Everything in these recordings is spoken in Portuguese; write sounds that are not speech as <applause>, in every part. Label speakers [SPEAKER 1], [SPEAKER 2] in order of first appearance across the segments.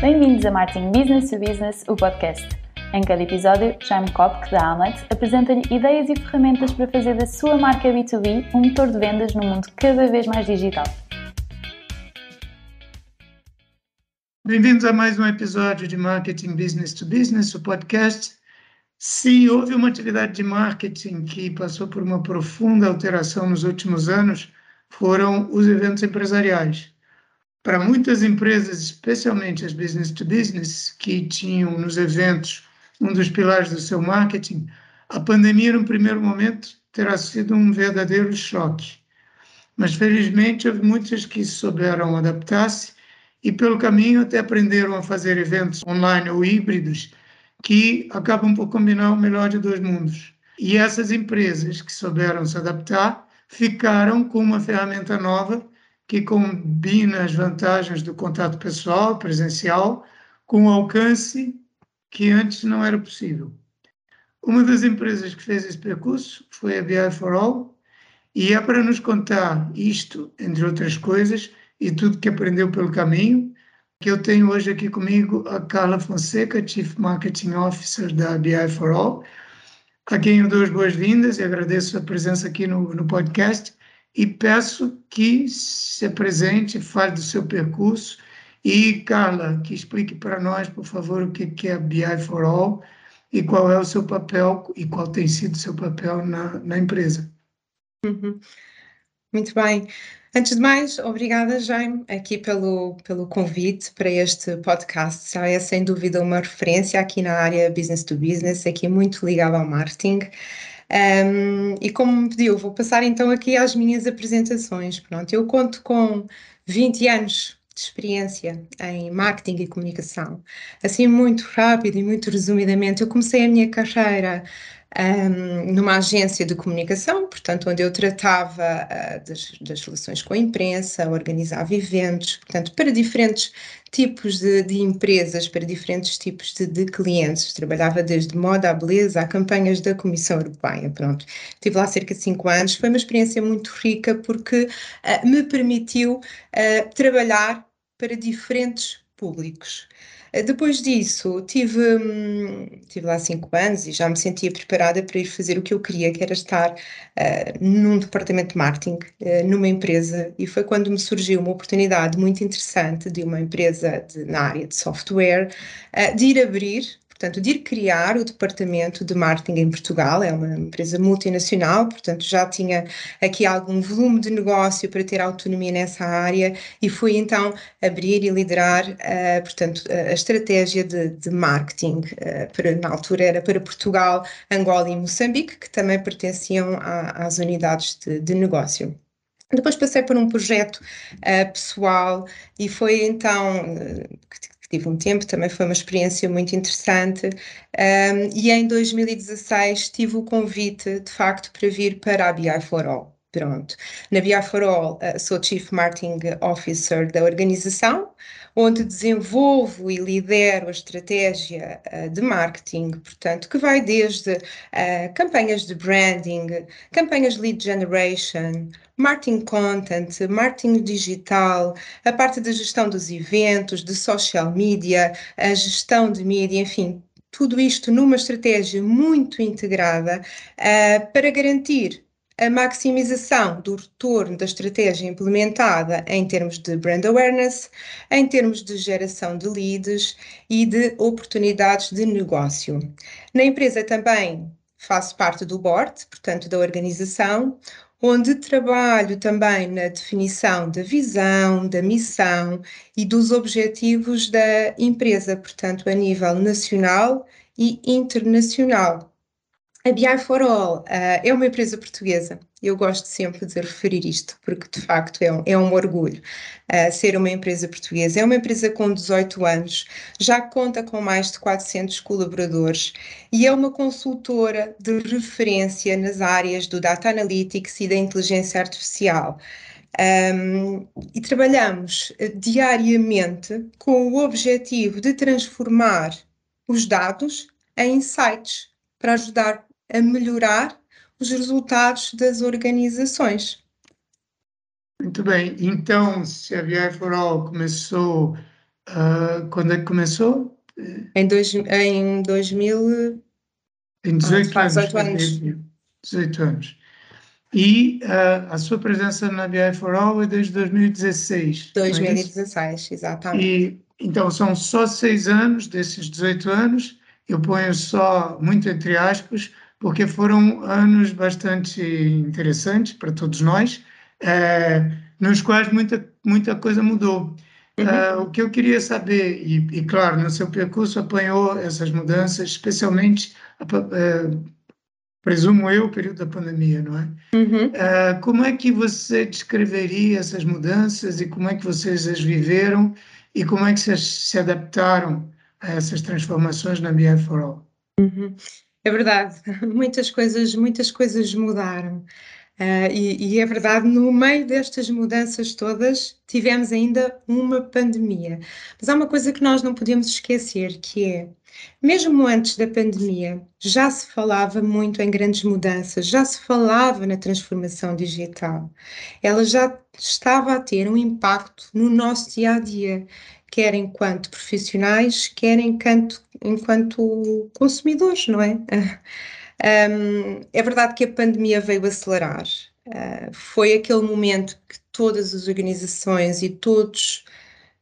[SPEAKER 1] Bem-vindos a Marketing Business to Business, o podcast. Em cada episódio, Jaime Kopk, da Amlet, apresenta-lhe ideias e ferramentas para fazer da sua marca B2B um motor de vendas num mundo cada vez mais digital.
[SPEAKER 2] Bem-vindos a mais um episódio de Marketing Business to Business, o podcast. Se houve uma atividade de marketing que passou por uma profunda alteração nos últimos anos, foram os eventos empresariais para muitas empresas, especialmente as business to business, que tinham nos eventos um dos pilares do seu marketing, a pandemia, no primeiro momento, terá sido um verdadeiro choque. Mas, felizmente, houve muitas que souberam adaptar-se e, pelo caminho, até aprenderam a fazer eventos online ou híbridos que acabam por combinar o melhor de dois mundos. E essas empresas que souberam se adaptar ficaram com uma ferramenta nova que combina as vantagens do contato pessoal, presencial, com o alcance que antes não era possível. Uma das empresas que fez esse percurso foi a BI for All, e é para nos contar isto, entre outras coisas, e tudo que aprendeu pelo caminho, que eu tenho hoje aqui comigo a Carla Fonseca, Chief Marketing Officer da BI for All, a quem eu dou as boas-vindas e agradeço a presença aqui no, no podcast e peço que se apresente, fale do seu percurso e, Carla, que explique para nós, por favor, o que é BI for All e qual é o seu papel e qual tem sido o seu papel na, na empresa.
[SPEAKER 3] Uhum. Muito bem. Antes de mais, obrigada, Jaime, aqui pelo, pelo convite para este podcast. É sem dúvida uma referência aqui na área business to business, aqui muito ligada ao marketing. Um, e como me pediu, vou passar então aqui às minhas apresentações. Pronto, eu conto com 20 anos de experiência em marketing e comunicação. Assim, muito rápido e muito resumidamente, eu comecei a minha carreira um, numa agência de comunicação, portanto, onde eu tratava uh, das, das, relações com a imprensa, organizava eventos, portanto, para diferentes tipos de, de empresas, para diferentes tipos de, de, clientes. Trabalhava desde moda à beleza a campanhas da Comissão Europeia. Pronto, estive lá cerca de cinco anos. Foi uma experiência muito rica porque uh, me permitiu uh, trabalhar para diferentes públicos. Eh, depois disso, tive, hum, tive lá cinco anos e já me sentia preparada para ir fazer o que eu queria, que era estar uh, num departamento de marketing, uh, numa empresa, e foi quando me surgiu uma oportunidade muito interessante de uma empresa de, na área de software, uh, de ir abrir portanto, de ir criar o departamento de marketing em Portugal, é uma empresa multinacional, portanto, já tinha aqui algum volume de negócio para ter autonomia nessa área e fui então abrir e liderar, uh, portanto, a estratégia de, de marketing, uh, para, na altura era para Portugal, Angola e Moçambique, que também pertenciam a, às unidades de, de negócio. Depois passei por um projeto uh, pessoal e foi então uh, tive um tempo, também foi uma experiência muito interessante. Um, e em 2016 tive o convite, de facto, para vir para a BI for All. Pronto. Na BI for All uh, sou Chief Marketing Officer da organização, onde desenvolvo e lidero a estratégia uh, de marketing, portanto, que vai desde uh, campanhas de branding, campanhas de lead generation, marketing content, marketing digital, a parte da gestão dos eventos, de social media, a gestão de mídia, enfim, tudo isto numa estratégia muito integrada uh, para garantir a maximização do retorno da estratégia implementada em termos de brand awareness, em termos de geração de leads e de oportunidades de negócio. Na empresa também faço parte do board, portanto, da organização, onde trabalho também na definição da visão, da missão e dos objetivos da empresa, portanto, a nível nacional e internacional. A BI for All uh, é uma empresa portuguesa. Eu gosto sempre de referir isto, porque de facto é um, é um orgulho uh, ser uma empresa portuguesa. É uma empresa com 18 anos, já conta com mais de 400 colaboradores e é uma consultora de referência nas áreas do Data Analytics e da inteligência artificial. Um, e trabalhamos uh, diariamente com o objetivo de transformar os dados em insights para ajudar a melhorar os resultados das organizações.
[SPEAKER 2] Muito bem. Então, se a VI for All começou Uh, quando é que começou?
[SPEAKER 3] Em, dois, em 2000.
[SPEAKER 2] Em 18 ah, anos. 18 anos. 18 anos. E uh, a sua presença na BI for All é desde 2016.
[SPEAKER 3] 2016, é exatamente.
[SPEAKER 2] E, então, são só seis anos desses 18 anos, eu ponho só muito entre aspas, porque foram anos bastante interessantes para todos nós, é, nos quais muita, muita coisa mudou. Uhum. Uh, o que eu queria saber, e, e, claro, no seu percurso apanhou essas mudanças, especialmente, uh, presumo eu, o período da pandemia, não é? Uhum. Uh, como é que você descreveria essas mudanças e como é que vocês as viveram e como é que vocês se adaptaram a essas transformações na BI for All?
[SPEAKER 3] Uhum. É verdade, <laughs> muitas coisas, muitas coisas mudaram. Uh, e, e, é verdade, no meio destas mudanças todas, tivemos ainda uma pandemia. Mas há uma coisa que nós não podemos esquecer, que é, mesmo antes da pandemia, já se falava muito em grandes mudanças, já se falava na transformação digital. Ela já estava a ter um impacto no nosso dia a dia, quer enquanto profissionais, quer enquanto, enquanto consumidores, não é? <laughs> É verdade que a pandemia veio acelerar. Uh, foi aquele momento que todas as organizações e todos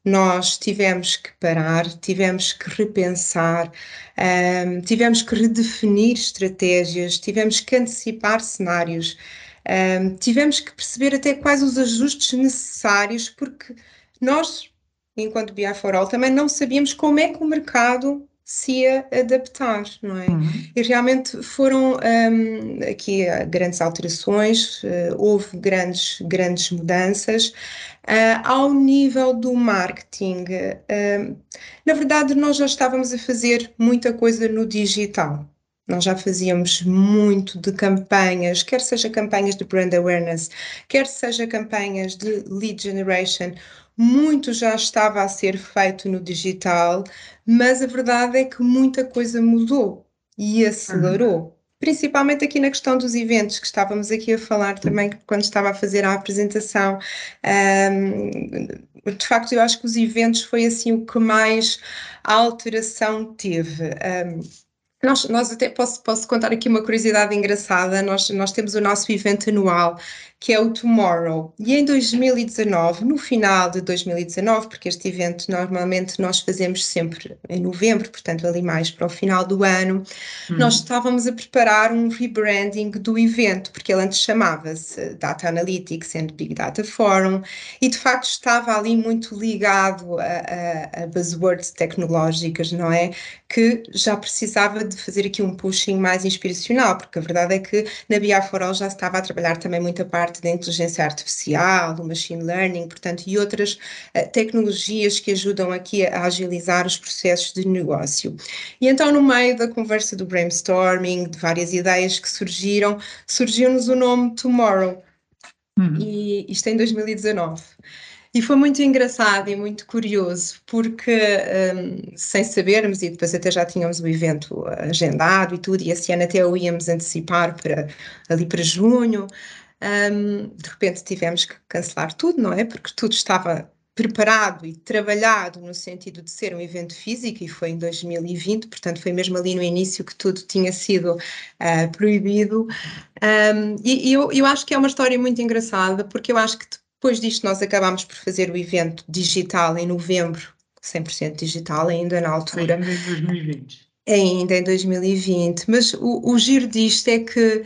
[SPEAKER 3] nós tivemos que parar, tivemos que repensar, tivemos que redefinir estratégias, tivemos que antecipar cenários, tivemos que perceber até quais os ajustes necessários, porque nós, enquanto BI for All, também não sabíamos como é que o mercado se ia adaptar, não é? Uhum. E realmente foram um, aqui grandes alterações, uh, houve grandes, grandes mudanças. Uh, ao nível do marketing, uh, na verdade, nós já estávamos a fazer muita coisa no digital. Nós já fazíamos muito de campanhas, quer seja campanhas de brand awareness, quer seja campanhas de lead generation muito já estava a ser feito no digital, mas a verdade é que muita coisa mudou e acelerou. Uhum. Principalmente aqui na questão dos eventos, que estávamos aqui a falar também quando estava a fazer a apresentação. Um, de facto, eu acho que os eventos foi assim o que mais alteração teve. Um, nós, nós até posso, posso contar aqui uma curiosidade engraçada. Nós, nós temos o nosso evento anual que é o Tomorrow. E em 2019, no final de 2019, porque este evento normalmente nós fazemos sempre em novembro, portanto ali mais para o final do ano, hum. nós estávamos a preparar um rebranding do evento, porque ele antes chamava-se Data Analytics and Big Data Forum, e de facto estava ali muito ligado a, a, a buzzwords tecnológicas, não é? Que já precisava de fazer aqui um pushing mais inspiracional, porque a verdade é que na BI for All já estava a trabalhar também muita parte parte da inteligência artificial, do machine learning, portanto, e outras uh, tecnologias que ajudam aqui a agilizar os processos de negócio. E então, no meio da conversa do brainstorming, de várias ideias que surgiram, surgiu-nos o nome Tomorrow. Uhum. E isto em 2019. E foi muito engraçado e muito curioso, porque um, sem sabermos, e depois até já tínhamos o evento agendado e tudo, e esse ano até o íamos antecipar para ali para junho, um, de repente tivemos que cancelar tudo, não é? Porque tudo estava preparado e trabalhado no sentido de ser um evento físico e foi em 2020, portanto foi mesmo ali no início que tudo tinha sido uh, proibido. Um, e, e eu, eu acho que é uma história muito engraçada porque eu acho que depois disto nós acabámos por fazer o evento digital em novembro, 100% digital ainda na altura.
[SPEAKER 2] Ainda em 2020.
[SPEAKER 3] Ainda em 2020, mas o, o giro disto é que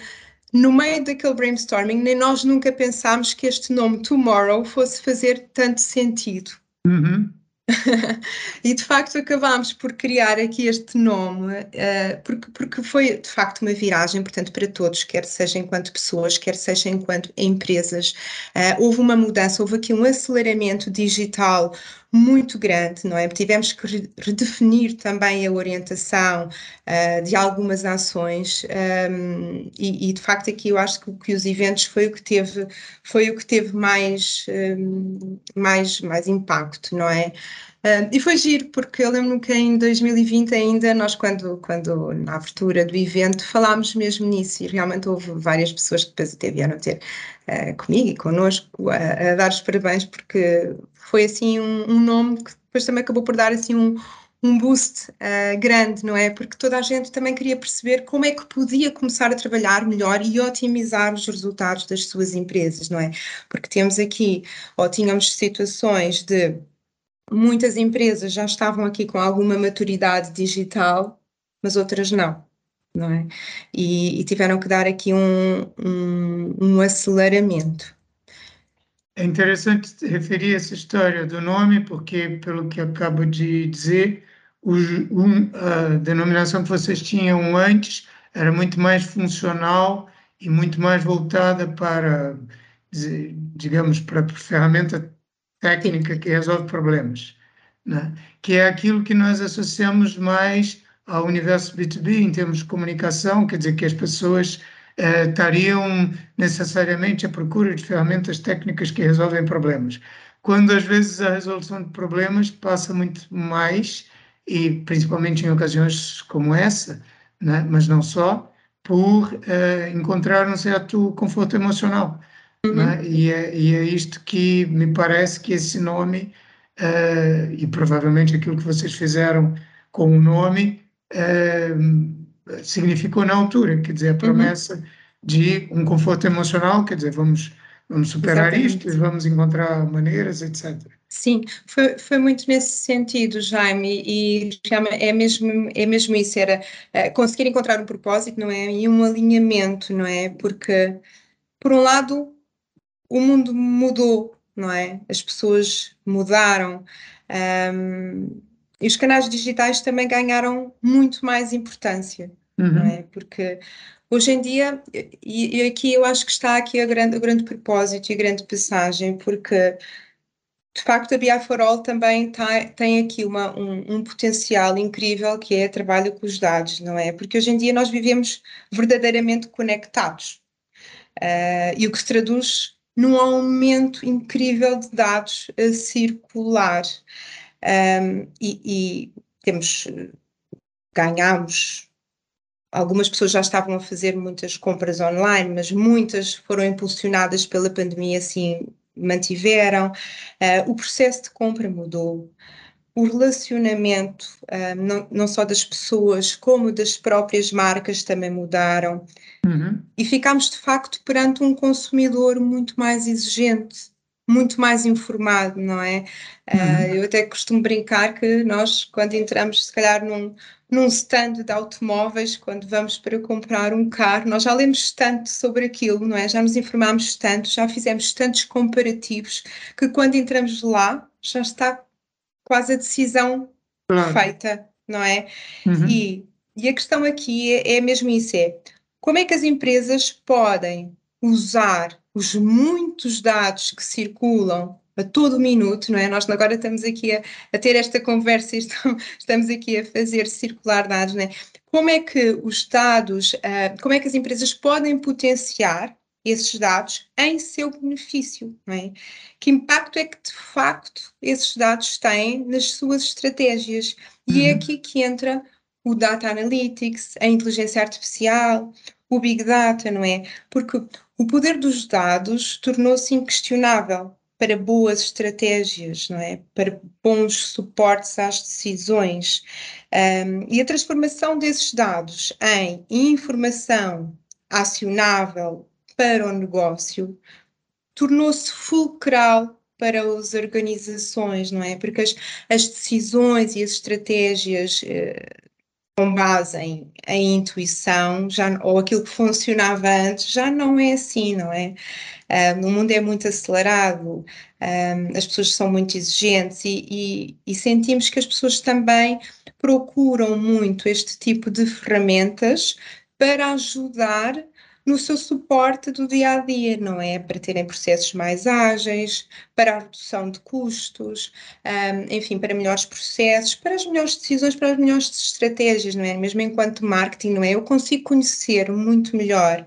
[SPEAKER 3] no meio daquele brainstorming, nem nós nunca pensámos que este nome Tomorrow fosse fazer tanto sentido. Uhum. <laughs> e de facto acabámos por criar aqui este nome, uh, porque, porque foi de facto uma viragem, portanto, para todos, quer seja enquanto pessoas, quer seja enquanto empresas. Uh, houve uma mudança, houve aqui um aceleramento digital muito grande, não é? Tivemos que redefinir também a orientação uh, de algumas ações um, e, e, de facto aqui eu acho que, que, os eventos foi o que teve foi o que teve mais um, mais mais impacto, não é? E foi giro, porque eu lembro-me que em 2020 ainda, nós quando, quando na abertura do evento falámos mesmo nisso e realmente houve várias pessoas que depois até vieram ter uh, comigo e connosco a, dar os parabéns porque foi assim um, um, nome que depois também acabou por dar assim um, um boost uh, grande, não é? Porque toda a gente também queria perceber como é que podia começar a trabalhar melhor e otimizar os resultados das suas empresas, não é? Porque temos aqui, ou tínhamos situações de muitas empresas já estavam aqui com alguma maturidade digital, mas outras não, não é? E, e tiveram que dar aqui um, um, um aceleramento.
[SPEAKER 2] É interessante referir essa história do nome, porque, pelo que acabo de dizer, o, um, a denominação que vocês tinham antes era muito mais funcional e muito mais voltada para, digamos, para a ferramenta técnica que resolve problemas, né? que é aquilo que nós associamos mais ao universo B2B em termos de comunicação, quer dizer, que as pessoas eh, estariam necessariamente à procura de ferramentas técnicas que resolvem problemas. Quando às vezes a resolução de problemas passa muito mais e principalmente em ocasiões como essa, né, mas não só, por uh, encontrar um certo conforto emocional. Uhum. Né? E, é, e, é, isto que me parece que esse nome, uh, e provavelmente aquilo que vocês fizeram com o nome, significou na altura, quer dizer, a uhum. promessa uhum. de um conforto emocional, quer dizer, vamos, vamos superar Exatamente. isto, vamos encontrar maneiras, etc.
[SPEAKER 3] Sim, foi, foi muito nesse sentido, Jaime, e é mesmo, é mesmo isso, era uh, conseguir encontrar um propósito, não é? E um alinhamento, não é? Porque, por um lado, o mundo mudou, não é? As pessoas mudaram, um, e os canais digitais também ganharam muito mais importância, uhum. é? Porque hoje em dia, e, e, aqui eu acho que está aqui grande, o grande propósito e a grande passagem, porque de facto, a BI for All também tá, tem aqui uma, um, um, potencial incrível que é trabalho com os dados, não é? Porque hoje em dia nós vivemos verdadeiramente conectados uh, e o que se traduz num aumento incrível de dados a circular. Um, e, e temos, ganhamos algumas pessoas já estavam a fazer muitas compras online, mas muitas foram impulsionadas pela pandemia, assim, mantiveram, uh, o processo de compra mudou, o relacionamento, uh, não, não, só das pessoas, como das próprias marcas também mudaram. Uhum. E ficámos, de facto, perante um consumidor muito mais exigente, muito mais informado, não é? Uh, eu até costumo brincar que nós, quando entramos, se calhar, num, num stand de automóveis, quando vamos para comprar um carro, nós já lemos tanto sobre aquilo, não é? Já nos informamos tanto, já fizemos tantos comparativos, que quando entramos lá, já está quase a decisão claro. feita, não é? Uhum. E, e a questão aqui é, é mesmo isso, é como é que as empresas podem usar os muitos dados que circulam a todo minuto, não é? Nós agora estamos aqui a, a ter esta conversa e estamos, <laughs> aqui a fazer circular dados, não é? Como é que os dados, uh, como é que as empresas podem potenciar esses dados em seu benefício, não é? Que impacto é que de facto esses dados têm nas suas estratégias? E é uhum. é aqui que entra o data analytics, a inteligência artificial, o big data, não é? Porque o poder dos dados tornou-se inquestionável para boas estratégias, não é? Para bons suportes às decisões. Um, e a transformação desses dados em informação acionável para o negócio tornou-se fulcral para as organizações, não é? Porque as, as decisões e as estratégias eh, com base em, em intuição, já, ou aquilo que funcionava antes, já não é assim, não é? Um, o mundo é muito acelerado, um, as pessoas são muito exigentes e, e, e, sentimos que as pessoas também procuram muito este tipo de ferramentas para ajudar no seu suporte do dia a dia, não é? Para terem processos mais ágeis, para a redução de custos, um, enfim, para melhores processos, para as melhores decisões, para as melhores estratégias, não é? Mesmo enquanto marketing, não é? Eu consigo conhecer muito melhor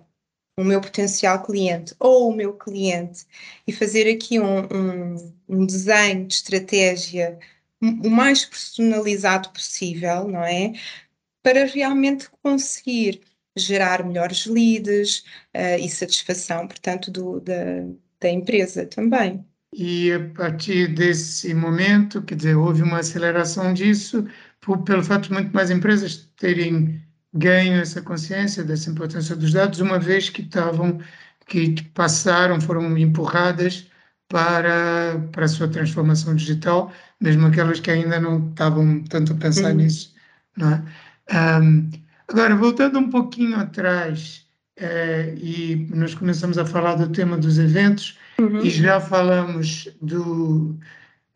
[SPEAKER 3] o meu potencial cliente ou o meu cliente e fazer aqui um, um, um desenho de estratégia o mais personalizado possível, não é? Para realmente conseguir gerar melhores leads uh, e satisfação, portanto, do, da, da empresa também.
[SPEAKER 2] e a partir desse momento, quer dizer, houve uma aceleração disso, por, pelo fato de muito mais empresas terem ganho essa consciência dessa importância dos dados, uma vez que estavam, que passaram, foram empurradas para, para a sua transformação digital, mesmo aquelas que ainda não estavam tanto a pensar uhum. nisso. Não é? Um, agora, voltando um pouquinho atrás, eh, e nós começamos a falar do tema dos eventos, uhum. e já falamos do,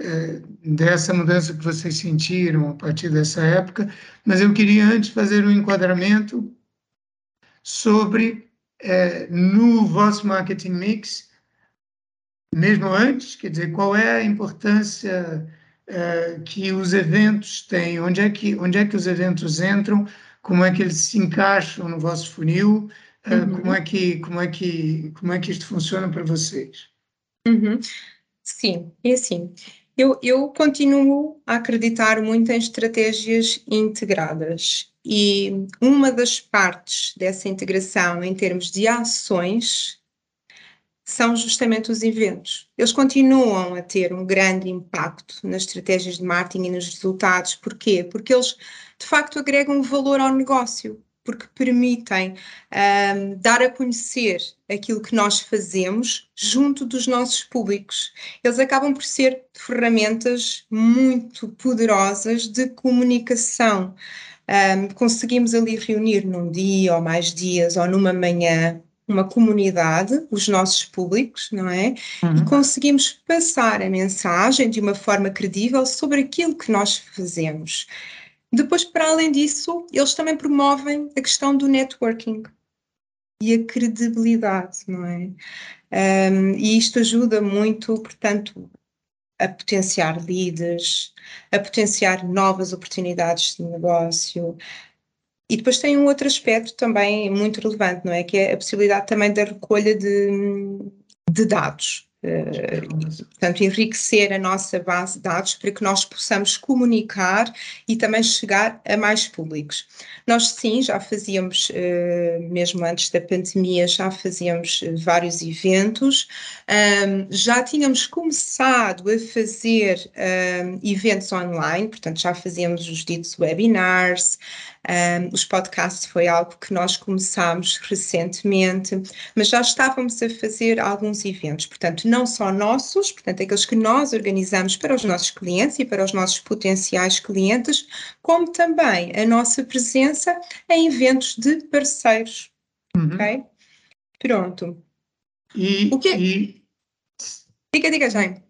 [SPEAKER 2] eh, dessa mudança que vocês sentiram a partir dessa época, mas eu queria antes fazer um enquadramento sobre, eh, no vosso marketing mix, mesmo antes, quer dizer, qual é a importância que os eventos têm, onde é que, onde é que os eventos entram, como é que eles se encaixam no vosso funil, uh, uhum. como, é que, como, é que, como é que isto funciona para vocês?
[SPEAKER 3] Uhum. Sim, e assim, eu, eu continuo a acreditar muito em estratégias integradas e uma das partes dessa integração em termos de ações são justamente os eventos. Eles continuam a ter um grande impacto nas estratégias de marketing e nos resultados. Porquê? Porque eles, de facto, agregam valor ao negócio, porque permitem um, dar a conhecer aquilo que nós fazemos junto dos nossos públicos. Eles acabam por ser ferramentas muito poderosas de comunicação. Um, conseguimos ali reunir num dia ou mais dias ou numa manhã uma comunidade, os nossos públicos, não é? Uhum. E conseguimos passar a mensagem de uma forma credível sobre aquilo que nós fazemos. Depois, para além disso, eles também promovem a questão do networking e a credibilidade, não é? Um, e isto ajuda muito, portanto, a potenciar leads, a potenciar novas oportunidades de negócio, e depois tem um outro aspecto também muito relevante, não é? Que é a possibilidade também da recolha de, de dados. Uh, portanto, enriquecer a nossa base de dados para que nós possamos comunicar e também chegar a mais públicos. Nós, sim, já fazíamos, uh, mesmo antes da pandemia, já fazíamos uh, vários eventos, um, já tínhamos começado a fazer um, eventos online, portanto, já fazíamos os ditos webinars, um, os podcasts foi algo que nós começámos recentemente, mas já estávamos a fazer alguns eventos, portanto, não só nossos, portanto, aqueles que nós organizamos para os nossos clientes e para os nossos potenciais clientes, como também a nossa presença em eventos de parceiros. Uhum. Ok? Pronto.
[SPEAKER 2] E, o que e...
[SPEAKER 3] Diga, diga, Jaime.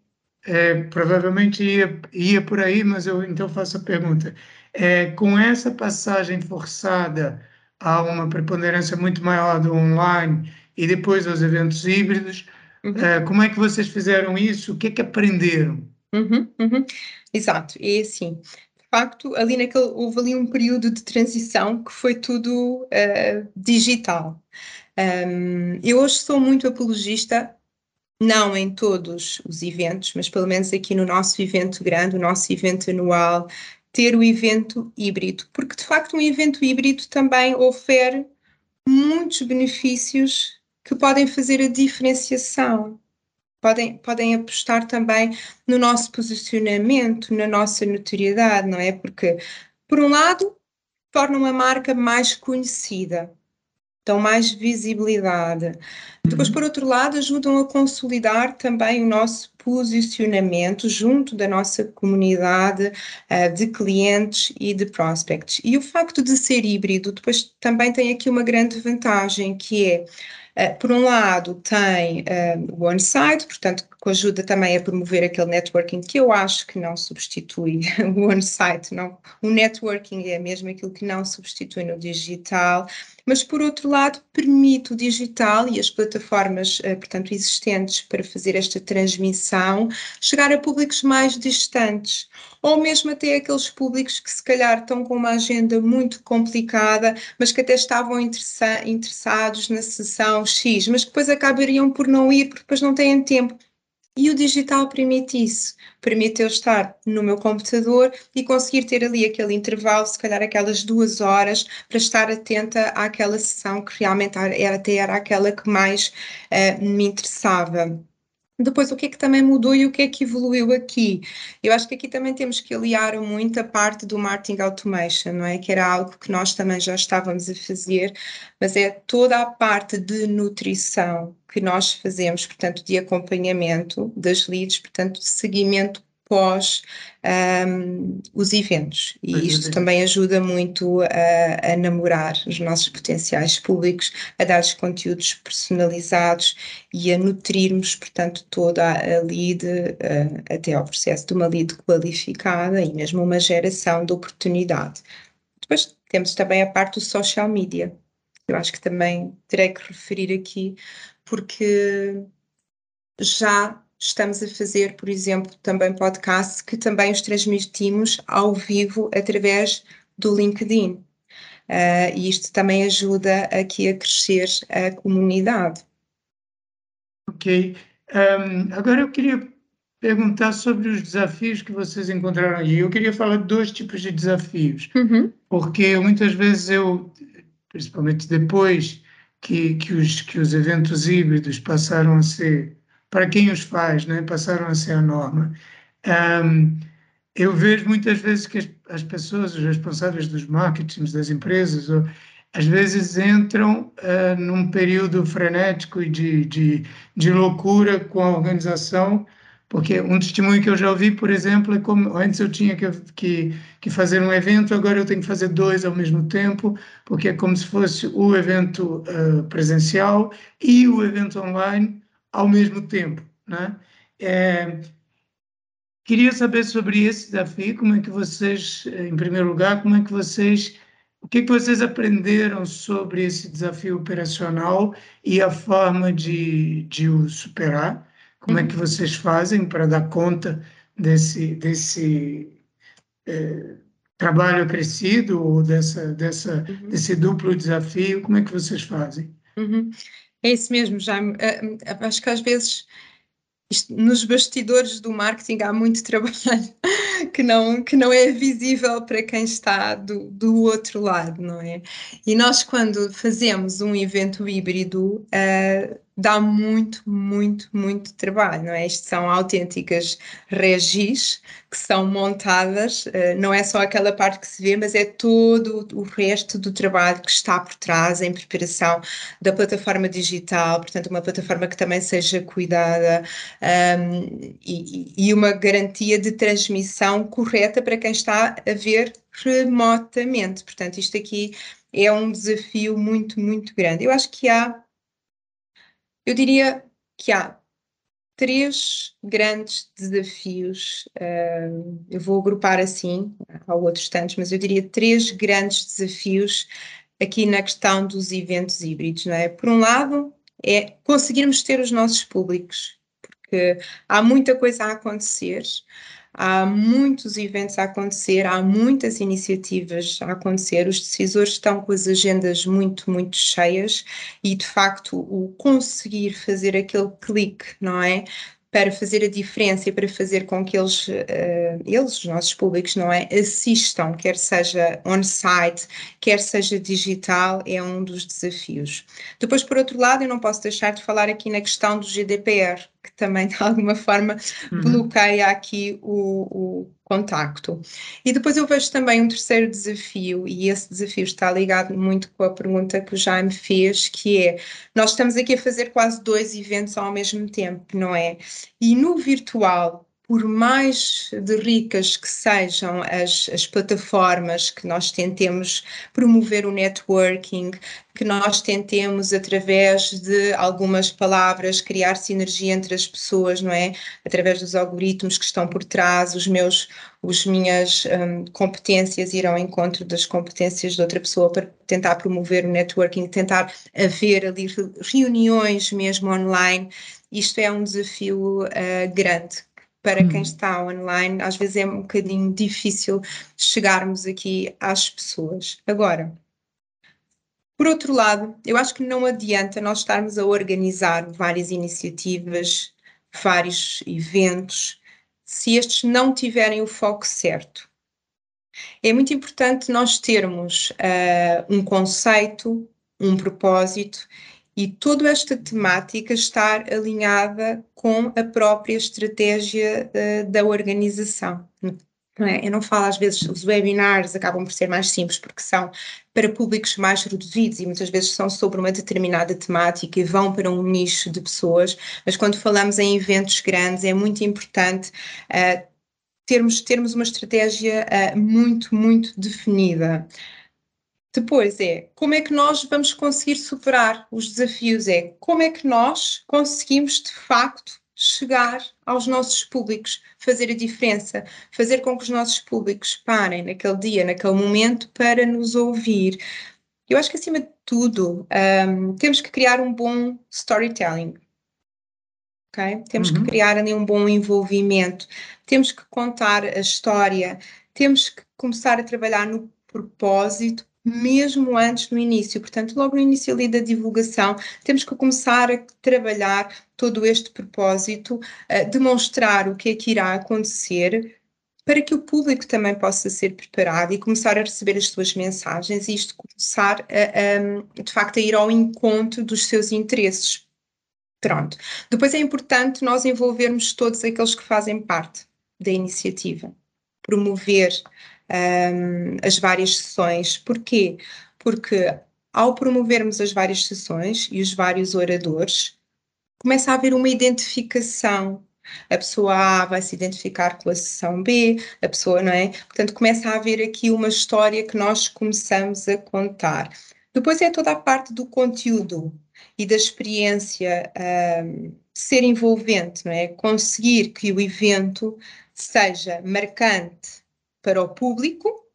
[SPEAKER 2] É, provavelmente ia, ia por aí, mas eu então faço a pergunta é, com essa passagem forçada a uma preponderância muito maior do online e depois aos eventos híbridos, uhum. é, como é que vocês fizeram isso? O que é que aprenderam?
[SPEAKER 3] Uhum, uhum. Exato, e assim, de facto, ali naquele, houve ali um período de transição que foi tudo uh, digital. Um, eu hoje sou muito apologista não em todos os eventos, mas pelo menos aqui no nosso evento grande, o nosso evento anual, ter o evento híbrido, porque de facto um evento híbrido também oferece muitos benefícios que podem fazer a diferenciação. Podem, podem apostar também no nosso posicionamento, na nossa notoriedade, não é? Porque, por um lado, torna uma marca mais conhecida, dão mais visibilidade. Depois, uhum. por outro lado, ajudam a consolidar também o nosso posicionamento junto da nossa comunidade uh, de clientes e de prospects. E o facto de ser híbrido depois também tem aqui uma grande vantagem, que é por um lado, tem uh, o on-site, portanto, que ajuda também a promover aquele networking que eu acho que não substitui <laughs> o on-site. Não, o networking é mesmo aquilo que não substitui no digital mas por outro lado permite o digital e as plataformas, eh, portanto, existentes para fazer esta transmissão chegar a públicos mais distantes, ou mesmo até aqueles públicos que se calhar estão com uma agenda muito complicada, mas que até estavam interessa interessados na sessão X, mas depois acabariam por não ir porque depois não têm tempo. E o digital permite isso, permite eu estar no meu computador e conseguir ter ali aquele intervalo, se calhar aquelas duas horas, para estar atenta àquela sessão que realmente era, até era aquela que mais uh, me interessava. Depois, o que é que também mudou e o que é que evoluiu aqui? Eu acho que aqui também temos que aliar muito a parte do marketing automation, não é? Que era algo que nós também já estávamos a fazer, mas é toda a parte de nutrição que nós fazemos, portanto, de acompanhamento das leads, portanto, de seguimento pós um, os eventos. E isto também ajuda muito a, a, namorar os nossos potenciais públicos, a dar-lhes conteúdos personalizados e a nutrirmos, portanto, toda a lead uh, até ao processo de uma lead qualificada e mesmo uma geração de oportunidade. Depois temos também a parte do social media. Eu acho que também terei que referir aqui, porque já estamos a fazer, por exemplo, também podcasts que também os transmitimos ao vivo através do LinkedIn. Uh, e isto também ajuda aqui a crescer a comunidade.
[SPEAKER 2] Ok. Um, agora eu queria perguntar sobre os desafios que vocês encontraram aí. Eu queria falar de dois tipos de desafios, uhum. porque muitas vezes eu, principalmente depois que, que, os, que os eventos híbridos passaram a ser para quem os faz, né? passaram a ser a norma. Um, eu vejo muitas vezes que as, as, pessoas, os responsáveis dos marketings das empresas, ou, às vezes entram uh, num período frenético e de, de, de loucura com a organização, porque um testemunho que eu já ouvi, por exemplo, é como antes eu tinha que, que, que, fazer um evento, agora eu tenho que fazer dois ao mesmo tempo, porque é como se fosse o evento uh, presencial e o evento online ao mesmo tempo. Né? É, queria saber sobre esse desafio, como é que vocês, em primeiro lugar, como é que vocês, o que, é que vocês aprenderam sobre esse desafio operacional e a forma de, de o superar? Como é que uhum. vocês fazem para dar conta desse, desse é, trabalho acrescido ou dessa, dessa, uhum. desse duplo desafio? Como é que vocês fazem?
[SPEAKER 3] Uhum. É isso mesmo, Jaime. Uh, acho que às vezes isto, nos bastidores do marketing há muito <laughs> trabalho que não, que não é visível para quem está do, do outro lado, não é? E nós, quando fazemos um evento híbrido, uh, dá muito, muito, muito trabalho, não é? Isto são autênticas regis que são montadas, eh, não é só aquela parte que se vê, mas é todo o resto do trabalho que está por trás em preparação da plataforma digital, portanto, uma plataforma que também seja cuidada um, e, e uma garantia de transmissão correta para quem está a ver remotamente. Portanto, isto aqui é um desafio muito, muito grande. Eu acho que há eu diria que há três grandes desafios, uh, eu vou agrupar assim, há outros tantos, mas eu diria três grandes desafios aqui na questão dos eventos híbridos, não é? Por um lado, é conseguirmos ter os nossos públicos, porque há muita coisa a acontecer, há muitos eventos a acontecer, há muitas iniciativas a acontecer, os decisores estão com as agendas muito, muito cheias e, de facto, o conseguir fazer aquele clique, não é? para fazer a diferença e para fazer com que eles, uh, eles, os nossos públicos, não é, assistam, quer seja on-site, quer seja digital, é um dos desafios. Depois, por outro lado, eu não posso deixar de falar aqui na questão do GDPR, que também de alguma forma uhum. bloqueia aqui o, o contacto. E depois eu vejo também um terceiro desafio, e esse desafio está ligado muito com a pergunta que o Jaime fez, que é, nós estamos aqui a fazer quase dois eventos ao mesmo tempo, não é? E no virtual, por mais de ricas que sejam as, as plataformas que nós tentemos promover o networking, que nós tentemos, através de algumas palavras, criar sinergia entre as pessoas, não é? Através dos algoritmos que estão por trás, os meus, as minhas um, competências irão ao encontro das competências de outra pessoa para tentar promover o networking, tentar haver ali reuniões mesmo online. Isto é um desafio uh, grande para quem hum. está online, às vezes é um bocadinho difícil chegarmos aqui às pessoas. Agora, por outro lado, eu acho que não adianta nós estarmos a organizar várias iniciativas, vários eventos, se estes não tiverem o foco certo. É muito importante nós termos uh, um conceito, um propósito e toda esta temática estar alinhada com a própria estratégia uh, da organização. É? Eu não falo às vezes, os webinars acabam por ser mais simples porque são para públicos mais reduzidos e muitas vezes são sobre uma determinada temática e vão para um nicho de pessoas, mas quando falamos em eventos grandes é muito importante uh, termos, termos uma estratégia uh, muito, muito definida. Depois é como é que nós vamos conseguir superar os desafios, é como é que nós conseguimos de facto chegar aos nossos públicos, fazer a diferença, fazer com que os nossos públicos parem naquele dia, naquele momento, para nos ouvir. Eu acho que, acima de tudo, um, temos que criar um bom storytelling. Okay? Temos uhum. que criar ali um bom envolvimento, temos que contar a história, temos que começar a trabalhar no propósito mesmo antes no início. Portanto, logo no início ali da divulgação, temos que começar a trabalhar todo este propósito, demonstrar o que é que irá acontecer, para que o público também possa ser preparado e começar a receber as suas mensagens e isto começar a, a, de facto a ir ao encontro dos seus interesses. Pronto. Depois é importante nós envolvermos todos aqueles que fazem parte da iniciativa, promover um, as várias sessões. Porquê? Porque ao promovermos as várias sessões e os vários oradores, começa a haver uma identificação. A pessoa A vai se identificar com a sessão B, a pessoa não é? Portanto, começa a haver aqui uma história que nós começamos a contar. Depois é toda a parte do conteúdo e da experiência um, ser envolvente, não é? Conseguir que o evento seja marcante para o público,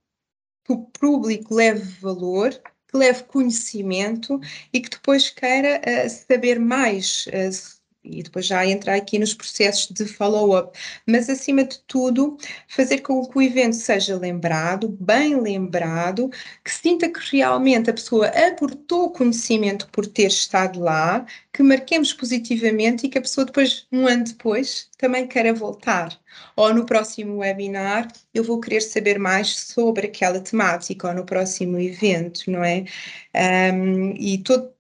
[SPEAKER 3] que o público leve valor, que leve conhecimento e que depois queira uh, saber mais uh, e depois já entrar aqui nos processos de follow-up, mas acima de tudo, fazer com que o evento seja lembrado, bem lembrado, que sinta que realmente a pessoa aportou conhecimento por ter estado lá, que marquemos positivamente e que a pessoa depois, um ano depois, também queira voltar. Ou no próximo webinar, eu vou querer saber mais sobre aquela temática, ou no próximo evento, não é? Um, e todo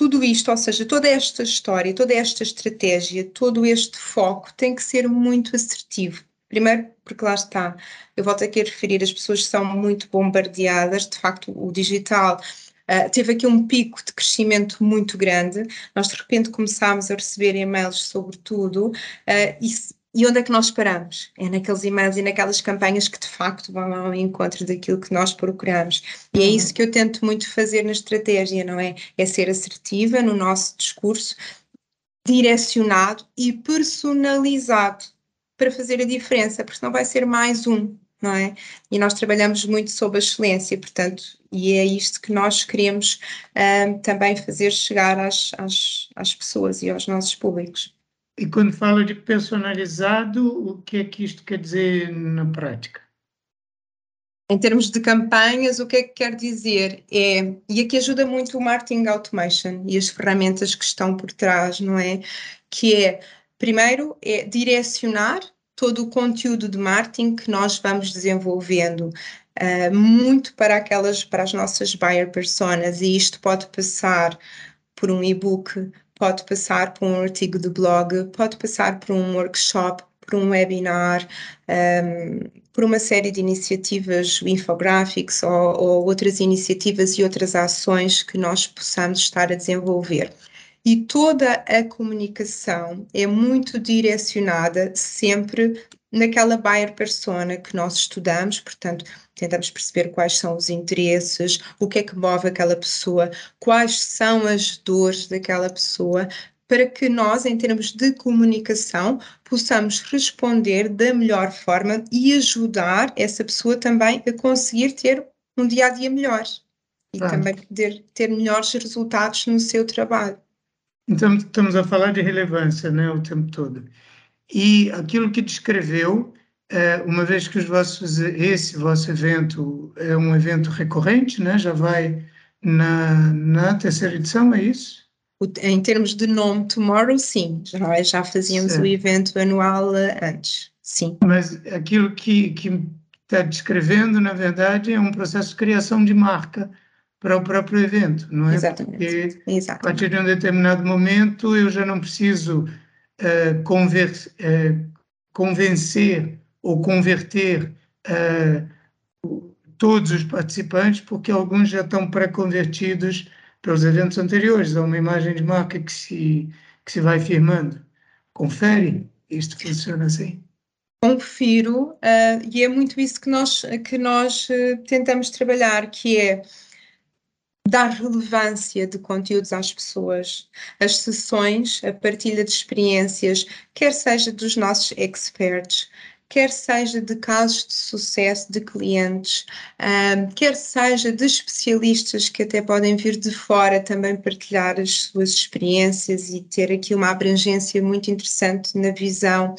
[SPEAKER 3] tudo isto, ou seja, toda esta história, toda esta estratégia, todo este foco tem que ser muito assertivo. Primeiro, porque lá está, eu volto aqui a referir, as pessoas são muito bombardeadas, de facto, o digital Uh, teve aqui um pico de crescimento muito grande. Nós de repente começámos a receber e-mails sobre tudo uh, e e onde é que nós paramos? É naqueles e-mails e naquelas campanhas que de facto vão ao encontro daquilo que nós procuramos. E é uhum. isso que eu tento muito fazer na estratégia, não é? É ser assertiva no nosso discurso, direcionado e personalizado para fazer a diferença, porque senão vai ser mais um, não é? E nós trabalhamos muito sob a excelência, portanto, e é isto que nós queremos um, também fazer chegar às, às, às pessoas e aos nossos públicos.
[SPEAKER 2] E quando fala de personalizado, o que é que isto quer dizer na prática?
[SPEAKER 3] Em termos de campanhas, o que é que quer dizer? É, e aqui ajuda muito o marketing automation e as ferramentas que estão por trás, não é? Que é, primeiro, é direcionar todo o conteúdo de marketing que nós vamos desenvolvendo uh, muito para aquelas, para as nossas buyer personas, e isto pode passar por um e-book, pode passar por um artigo de blog, pode passar por um workshop, por um webinar, um, por uma série de iniciativas, infográficos ou, ou outras iniciativas e outras ações que nós possamos estar a desenvolver. E toda a comunicação é muito direcionada sempre naquela buyer persona que nós estudamos, portanto, tentamos perceber quais são os interesses, o que é que move aquela pessoa, quais são as dores daquela pessoa, para que nós, em termos de comunicação, possamos responder da melhor forma e ajudar essa pessoa também a conseguir ter um dia a dia melhor e também poder ter melhores resultados no seu trabalho.
[SPEAKER 2] Então, estamos a falar de relevância né, o tempo todo. E aquilo que descreveu, é, uma vez que os vossos, esse vosso evento é um evento recorrente, né? já vai na, na terceira edição, é isso?
[SPEAKER 3] Em termos de nome Tomorrow, sim, já, já fazíamos certo. o evento anual eh, antes, sim.
[SPEAKER 2] Mas aquilo que, que está descrevendo, na verdade, é um processo de criação de marca para o próprio evento, não é?
[SPEAKER 3] Exatamente. Porque Exatamente. a
[SPEAKER 2] partir de um determinado momento eu já não preciso uh, conver, uh, convencer ou converter uh, todos os participantes, porque alguns já estão pré-convertidos pelos eventos anteriores, há uma imagem de marca que se, que se vai firmando. Confere, isto funciona assim?
[SPEAKER 3] Confiro, e é muito isso que nós, que nós tentamos trabalhar, que é dar relevância de conteúdos às pessoas. As sessões, a partilha de experiências, quer seja dos nossos experts, quer seja de casos de sucesso de clientes, um, quer seja de especialistas que até podem vir de fora também partilhar as suas experiências e ter aqui uma abrangência muito interessante na visão.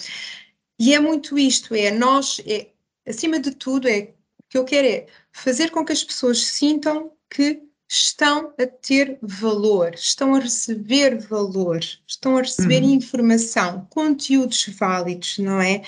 [SPEAKER 3] E é muito isto, é nós, é, acima de tudo, é o que eu quero é fazer com que as pessoas sintam que estão a ter valor, estão a receber valor, estão a receber uhum. informação, conteúdos válidos, não é?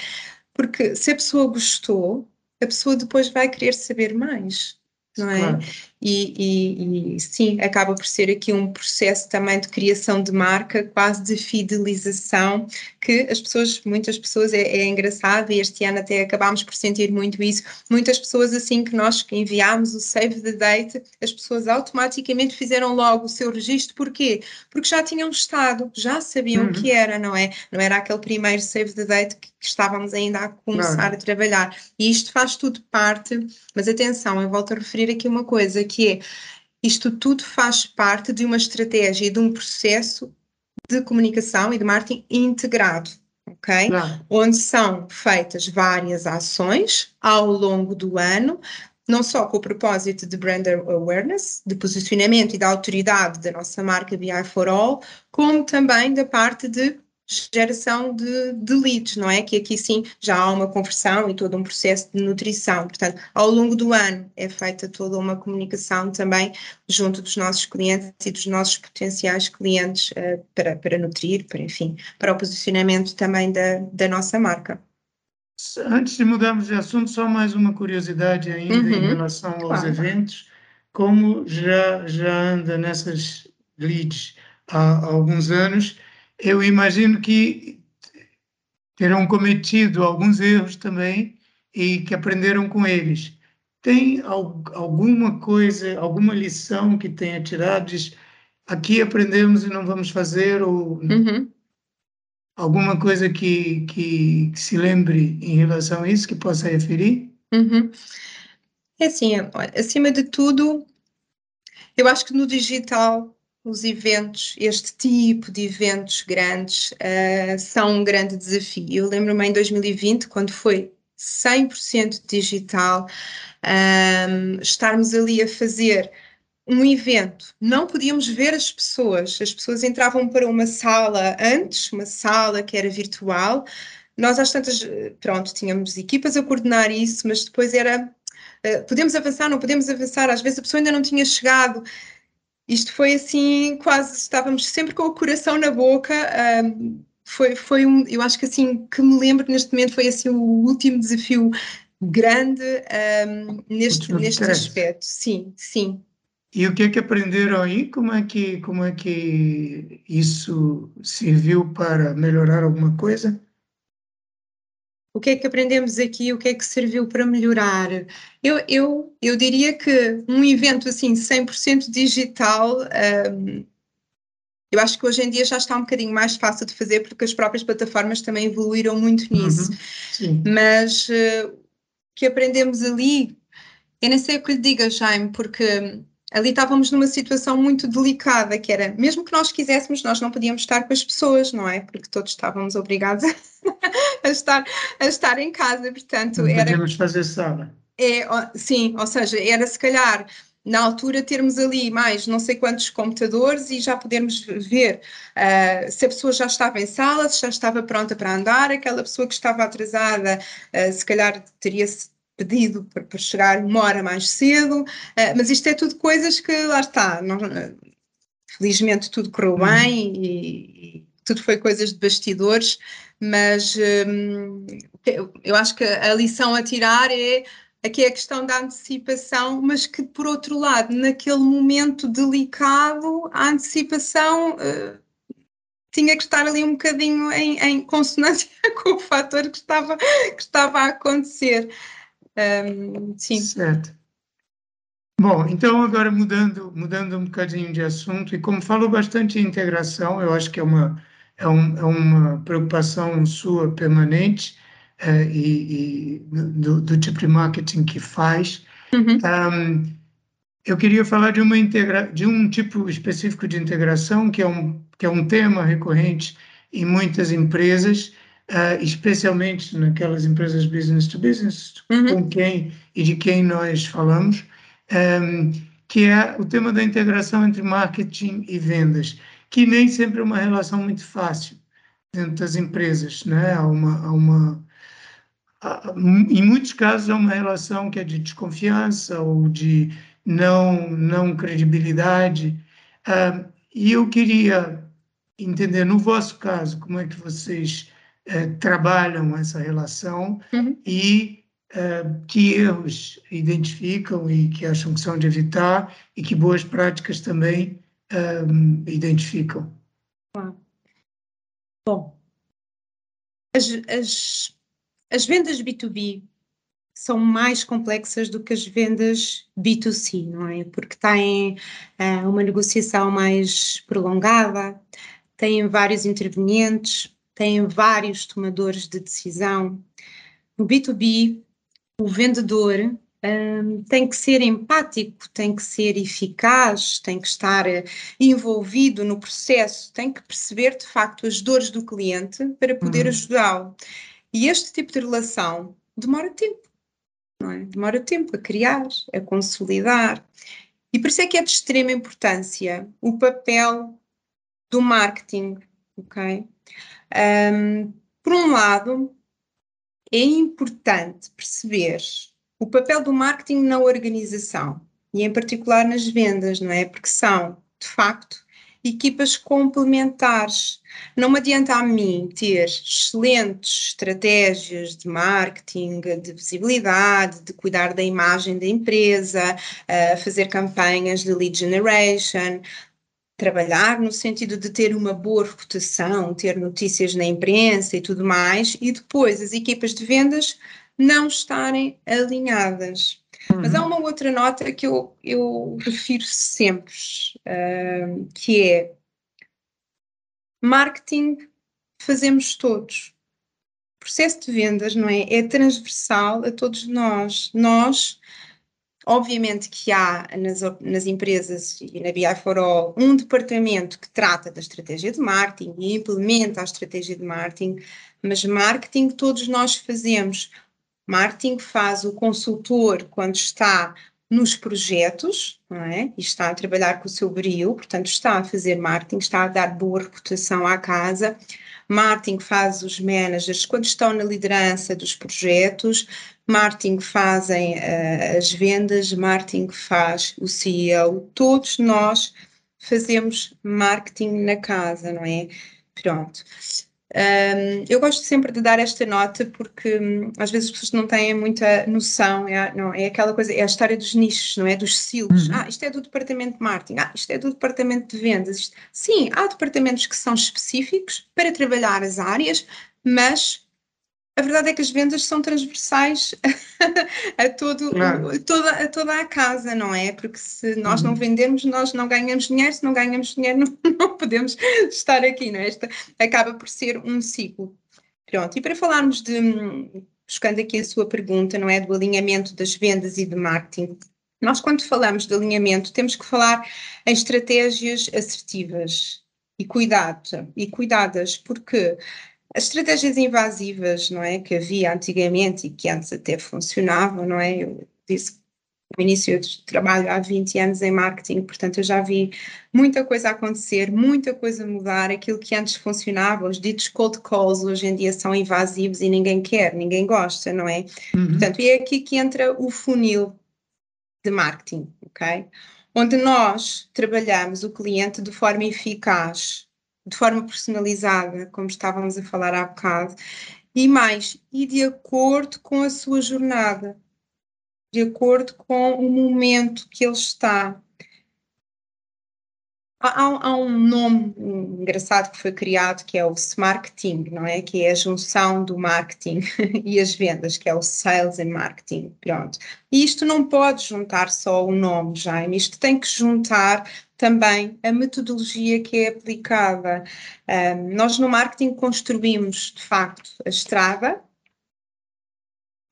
[SPEAKER 3] Porque se a pessoa gostou, a pessoa depois vai querer saber mais não é? Claro. E, e, e, sim, acaba por ser aqui um processo também de criação de marca, quase de fidelização, que as pessoas, muitas pessoas, é, é engraçado e este ano até acabámos por sentir muito isso, muitas pessoas assim que nós enviámos o save the date, as pessoas automaticamente fizeram logo o seu registro, porquê? Porque já tinham estado, já sabiam o uhum. que era, não é? Não era aquele primeiro save the date que, que estávamos ainda a começar não. a trabalhar. E isto faz tudo parte, mas atenção, eu volto a referir aqui uma coisa, que é isto tudo faz parte de uma estratégia e de um processo de comunicação e de marketing integrado, ok? Não. Onde são feitas várias ações ao longo do ano, não só com o propósito de brand awareness, de posicionamento e da autoridade da nossa marca BI for All, como também da parte de geração de, de, leads, não é? Que aqui sim já há uma conversão e todo um processo de nutrição. Portanto, ao longo do ano é feita toda uma comunicação também junto dos nossos clientes e dos nossos potenciais clientes uh, para, para nutrir, para, enfim, para o posicionamento também da, da nossa marca.
[SPEAKER 2] Antes de mudarmos de assunto, só mais uma curiosidade ainda uhum, em relação aos claro. eventos. Como já, já anda nessas leads há, há alguns anos, eu imagino que terão cometido alguns erros também e que aprenderam com eles. Tem alguma coisa, alguma lição que tenha tirado? Diz, aqui aprendemos e não vamos fazer? Ou uhum. alguma coisa que, que, que, se lembre em relação a isso que possa referir?
[SPEAKER 3] Uhum. É assim, acima de tudo, eu acho que no digital os eventos, este tipo de eventos grandes, uh, são um grande desafio. Eu lembro-me em 2020, quando foi 100% digital, um, ehm, estarmos ali a fazer um evento, não podíamos ver as pessoas, as pessoas entravam para uma sala antes, uma sala que era virtual. Nós, às tantas, pronto, tínhamos equipas a coordenar isso, mas depois era. Uh, podemos avançar, não podemos avançar, às vezes a pessoa ainda não tinha chegado, isto foi assim, quase estávamos sempre com o coração na boca. Foi, foi um, eu acho que assim, que me lembro neste momento foi assim o último desafio grande um, neste, neste aspecto. Sim, sim.
[SPEAKER 2] E o que é que aprenderam aí? Como é que, como é que isso serviu para melhorar alguma coisa?
[SPEAKER 3] O que é que aprendemos aqui? O que é que serviu para melhorar? Eu, eu, eu diria que um evento assim 100% digital, um, eu acho que hoje em dia já está um bocadinho mais fácil de fazer porque as próprias plataformas também evoluíram muito uhum. nisso. Uhum, Mas uh, o que aprendemos ali, eu nem sei o que lhe diga, Jaime, porque ali estávamos numa situação muito delicada, que era, mesmo que nós quiséssemos, nós não podíamos estar com as pessoas, não é? Porque todos estávamos obrigados <laughs> a, estar, a estar em casa, portanto...
[SPEAKER 2] Não era, podíamos fazer sala.
[SPEAKER 3] É, sim, ou seja, era se calhar na altura termos ali mais não sei quantos computadores e já podermos ver uh, se a pessoa já estava em sala, se já estava pronta para andar, aquela pessoa que estava atrasada, uh, se calhar teria pedido para, chegar uma hora mais cedo, uh, mas isto é tudo coisas que lá está, não, felizmente tudo correu uhum. bem e, e, tudo foi coisas de bastidores, mas um, eu, eu acho que a lição a tirar é aqui é a questão da antecipação, mas que, por outro lado, naquele momento delicado, a antecipação uh, tinha que estar ali um bocadinho em, em, consonância <laughs> com o fator que estava, que estava a acontecer. Um, sim.
[SPEAKER 2] Certo. Bom, então agora mudando, mudando um bocadinho de assunto, e como falou bastante em integração, eu acho que é uma, é, um, é uma preocupação sua permanente, é, e, e do, do, tipo de marketing que faz. Uhum. Um, eu queria falar de uma integra de um tipo específico de integração que é um que é um tema recorrente em muitas empresas, uh, especialmente naquelas empresas business to business uhum. com quem e de quem nós falamos, um, que é o tema da integração entre marketing e vendas, que nem sempre é uma relação muito fácil dentro das empresas, né? Há uma, há uma em muitos casos é uma relação que é de desconfiança ou de não não credibilidade uh, e eu queria entender no vosso caso como é que vocês uh, trabalham essa relação uhum. e uh, que erros identificam e que acham que são de evitar e que boas práticas também identificam.
[SPEAKER 3] Bom, as, as as vendas B2B são mais complexas do que as vendas B2C, não é? Porque têm uh, uma negociação mais prolongada, têm vários intervenientes, têm vários tomadores de decisão. No B2B, o vendedor um, tem que ser empático, tem que ser eficaz, tem que estar uh, envolvido no processo, tem que perceber de facto as dores do cliente para poder uhum. ajudá-lo. E este tipo de relação demora tempo, não é? Demora tempo a criar, a consolidar. E por isso é que é de extrema importância o papel do marketing, ok? Um, por um lado, é importante perceber o papel do marketing na organização e em particular nas vendas, não é? Porque são, de facto, equipas complementares. Não me adianta a mim ter excelentes estratégias de marketing, de visibilidade, de cuidar da imagem da empresa, uh, fazer campanhas de lead generation, trabalhar no sentido de ter uma boa reputação, ter notícias na imprensa e tudo mais, e depois as equipas de vendas não estarem alinhadas. Uhum. Mas há uhum. uma outra nota que eu, eu refiro sempre, uh, que é marketing fazemos todos. O processo de vendas, não é? É transversal a todos nós. Nós, obviamente que há nas, nas empresas e na BI for All um departamento que trata da estratégia de marketing e implementa a estratégia de marketing, mas marketing todos nós fazemos. Marketing faz o consultor quando está nos projetos, não é? E está a trabalhar com o seu brilho, portanto, está a fazer marketing, está a dar boa reputação à casa. Marketing faz os managers quando estão na liderança dos projetos, marketing fazem uh, as vendas, marketing faz o CEO, todos nós fazemos marketing na casa, não é? Pronto. Um, eu gosto sempre de dar esta nota porque um, às vezes as pessoas não têm muita noção, é, não, é aquela coisa, é a história dos nichos, não é? Dos silos. Uhum. Ah, isto é do departamento de marketing, ah, isto é do departamento de vendas. Isto... Sim, há departamentos que são específicos para trabalhar as áreas, mas a verdade é que as vendas são transversais <laughs> a, todo, claro. a, toda, a toda a casa, não é? Porque se nós uhum. não vendermos, nós não ganhamos dinheiro, se não ganhamos dinheiro, <laughs> não, não podemos estar aqui, não é? Esta acaba por ser um ciclo. Pronto, e para falarmos de, buscando aqui a sua pergunta, não é? Do alinhamento das vendas e de marketing, nós quando falamos de alinhamento temos que falar em estratégias assertivas e cuidado, e cuidadas, porque as estratégias invasivas, não é, que havia antigamente e que antes até funcionavam, não é? Eu disse no início de trabalho há 20 anos em marketing, portanto eu já vi muita coisa acontecer, muita coisa mudar, aquilo que antes funcionava, os ditos cold calls hoje em dia são invasivos e ninguém quer, ninguém gosta, não é? Uhum. Portanto, é aqui que entra o funil de marketing, ok? Onde nós trabalhamos o cliente de forma eficaz, de forma personalizada, como estávamos a falar há bocado, e mais, e de acordo com a sua jornada. de acordo com o momento que ele está. Há, há, um nome engraçado que foi criado que é o marketing, não é? Que é a junção do marketing <laughs> e as vendas, que é o sales and marketing. Pronto. E isto não pode juntar só o nome, Jaime, isto tem que juntar também a metodologia que é aplicada. Um, nós no marketing construímos, de facto, a estrada,